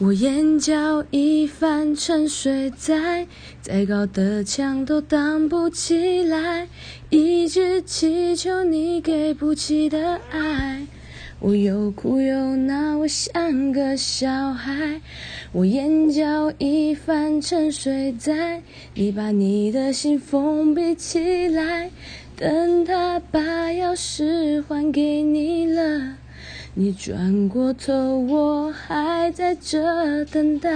我眼角已泛沉睡在，再高的墙都挡不起来，一直祈求你给不起的爱。我又哭又闹，我像个小孩。我眼角已泛沉睡在，你把你的心封闭起来，等他把钥匙还给你了，你转过头，我还在这等待。